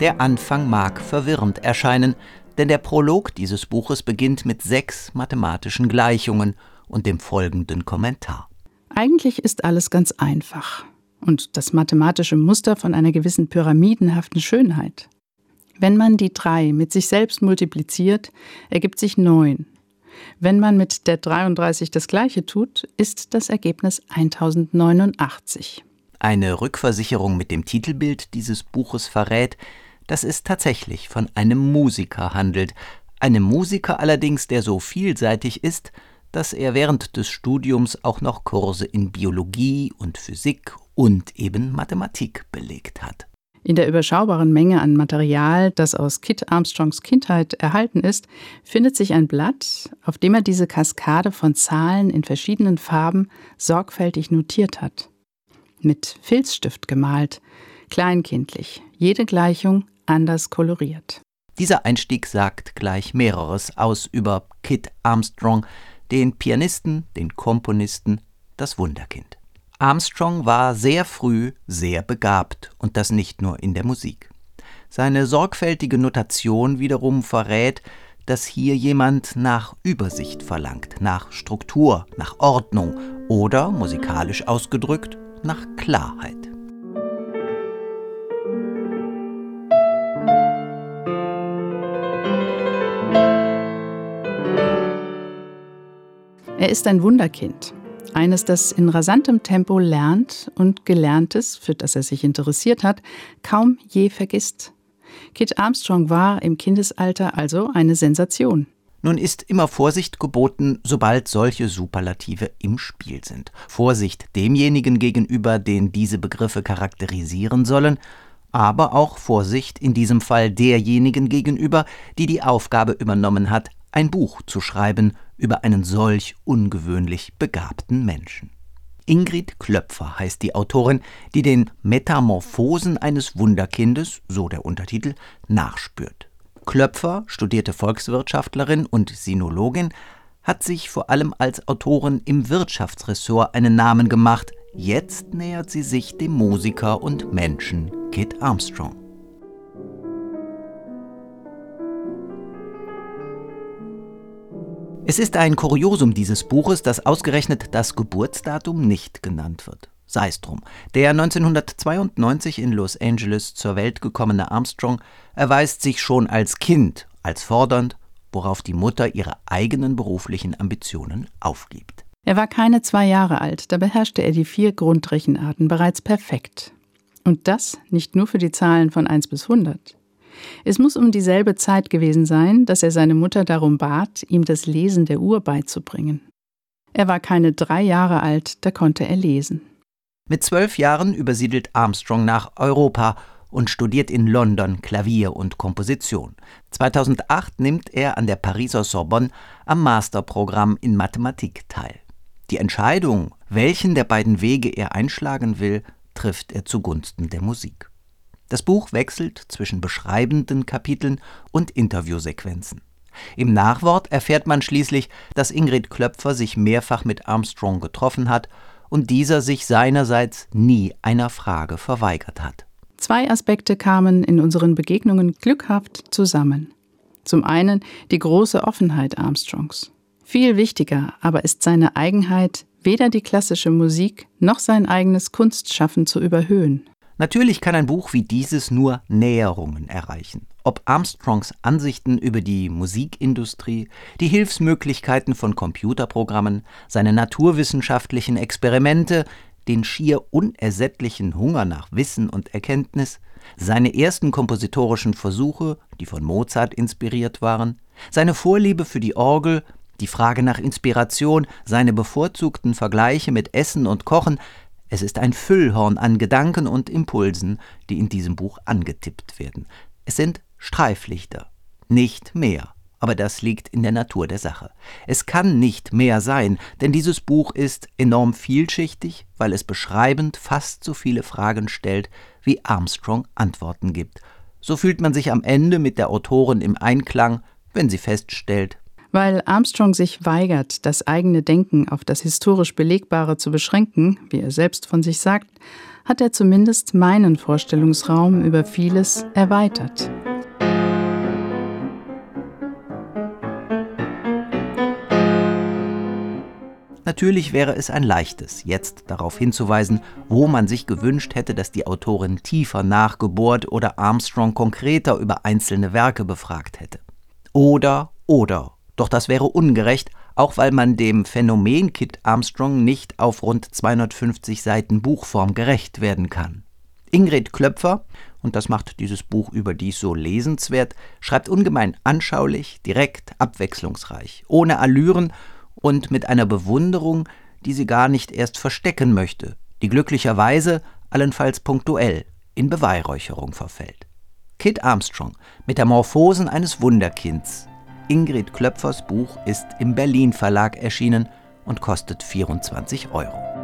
Der Anfang mag verwirrend erscheinen, denn der Prolog dieses Buches beginnt mit sechs mathematischen Gleichungen und dem folgenden Kommentar. Eigentlich ist alles ganz einfach und das mathematische Muster von einer gewissen pyramidenhaften Schönheit. Wenn man die drei mit sich selbst multipliziert, ergibt sich neun. Wenn man mit der 33 das gleiche tut, ist das Ergebnis 1089. Eine Rückversicherung mit dem Titelbild dieses Buches verrät, dass es tatsächlich von einem Musiker handelt, einem Musiker allerdings, der so vielseitig ist, dass er während des Studiums auch noch Kurse in Biologie und Physik und eben Mathematik belegt hat. In der überschaubaren Menge an Material, das aus Kit Armstrongs Kindheit erhalten ist, findet sich ein Blatt, auf dem er diese Kaskade von Zahlen in verschiedenen Farben sorgfältig notiert hat. Mit Filzstift gemalt, kleinkindlich, jede Gleichung anders koloriert. Dieser Einstieg sagt gleich mehreres aus über Kit Armstrong, den Pianisten, den Komponisten, das Wunderkind. Armstrong war sehr früh sehr begabt und das nicht nur in der Musik. Seine sorgfältige Notation wiederum verrät, dass hier jemand nach Übersicht verlangt, nach Struktur, nach Ordnung oder, musikalisch ausgedrückt, nach Klarheit. Er ist ein Wunderkind. Eines, das in rasantem Tempo lernt und Gelerntes, für das er sich interessiert hat, kaum je vergisst. Kit Armstrong war im Kindesalter also eine Sensation. Nun ist immer Vorsicht geboten, sobald solche Superlative im Spiel sind. Vorsicht demjenigen gegenüber, den diese Begriffe charakterisieren sollen, aber auch Vorsicht in diesem Fall derjenigen gegenüber, die die Aufgabe übernommen hat, ein Buch zu schreiben über einen solch ungewöhnlich begabten Menschen. Ingrid Klöpfer heißt die Autorin, die den Metamorphosen eines Wunderkindes, so der Untertitel, nachspürt. Klöpfer, studierte Volkswirtschaftlerin und Sinologin, hat sich vor allem als Autorin im Wirtschaftsressort einen Namen gemacht. Jetzt nähert sie sich dem Musiker und Menschen Kit Armstrong. Es ist ein Kuriosum dieses Buches, dass ausgerechnet das Geburtsdatum nicht genannt wird. Sei es drum. Der 1992 in Los Angeles zur Welt gekommene Armstrong erweist sich schon als Kind als fordernd, worauf die Mutter ihre eigenen beruflichen Ambitionen aufgibt. Er war keine zwei Jahre alt, da beherrschte er die vier Grundrechenarten bereits perfekt. Und das nicht nur für die Zahlen von 1 bis 100. Es muss um dieselbe Zeit gewesen sein, dass er seine Mutter darum bat, ihm das Lesen der Uhr beizubringen. Er war keine drei Jahre alt, da konnte er lesen. Mit zwölf Jahren übersiedelt Armstrong nach Europa und studiert in London Klavier und Komposition. 2008 nimmt er an der Pariser Sorbonne am Masterprogramm in Mathematik teil. Die Entscheidung, welchen der beiden Wege er einschlagen will, trifft er zugunsten der Musik. Das Buch wechselt zwischen beschreibenden Kapiteln und Interviewsequenzen. Im Nachwort erfährt man schließlich, dass Ingrid Klöpfer sich mehrfach mit Armstrong getroffen hat und dieser sich seinerseits nie einer Frage verweigert hat. Zwei Aspekte kamen in unseren Begegnungen glückhaft zusammen. Zum einen die große Offenheit Armstrongs. Viel wichtiger aber ist seine Eigenheit, weder die klassische Musik noch sein eigenes Kunstschaffen zu überhöhen. Natürlich kann ein Buch wie dieses nur Näherungen erreichen. Ob Armstrongs Ansichten über die Musikindustrie, die Hilfsmöglichkeiten von Computerprogrammen, seine naturwissenschaftlichen Experimente, den schier unersättlichen Hunger nach Wissen und Erkenntnis, seine ersten kompositorischen Versuche, die von Mozart inspiriert waren, seine Vorliebe für die Orgel, die Frage nach Inspiration, seine bevorzugten Vergleiche mit Essen und Kochen, es ist ein Füllhorn an Gedanken und Impulsen, die in diesem Buch angetippt werden. Es sind Streiflichter, nicht mehr. Aber das liegt in der Natur der Sache. Es kann nicht mehr sein, denn dieses Buch ist enorm vielschichtig, weil es beschreibend fast so viele Fragen stellt, wie Armstrong Antworten gibt. So fühlt man sich am Ende mit der Autorin im Einklang, wenn sie feststellt, weil Armstrong sich weigert, das eigene Denken auf das historisch Belegbare zu beschränken, wie er selbst von sich sagt, hat er zumindest meinen Vorstellungsraum über vieles erweitert. Natürlich wäre es ein leichtes, jetzt darauf hinzuweisen, wo man sich gewünscht hätte, dass die Autorin tiefer nachgebohrt oder Armstrong konkreter über einzelne Werke befragt hätte. Oder, oder. Doch das wäre ungerecht, auch weil man dem Phänomen Kit Armstrong nicht auf rund 250 Seiten Buchform gerecht werden kann. Ingrid Klöpfer, und das macht dieses Buch überdies so lesenswert, schreibt ungemein anschaulich, direkt, abwechslungsreich, ohne Allüren und mit einer Bewunderung, die sie gar nicht erst verstecken möchte, die glücklicherweise, allenfalls punktuell, in Beweihräucherung verfällt. Kit Armstrong, Metamorphosen eines Wunderkinds. Ingrid Klöpfers Buch ist im Berlin Verlag erschienen und kostet 24 Euro.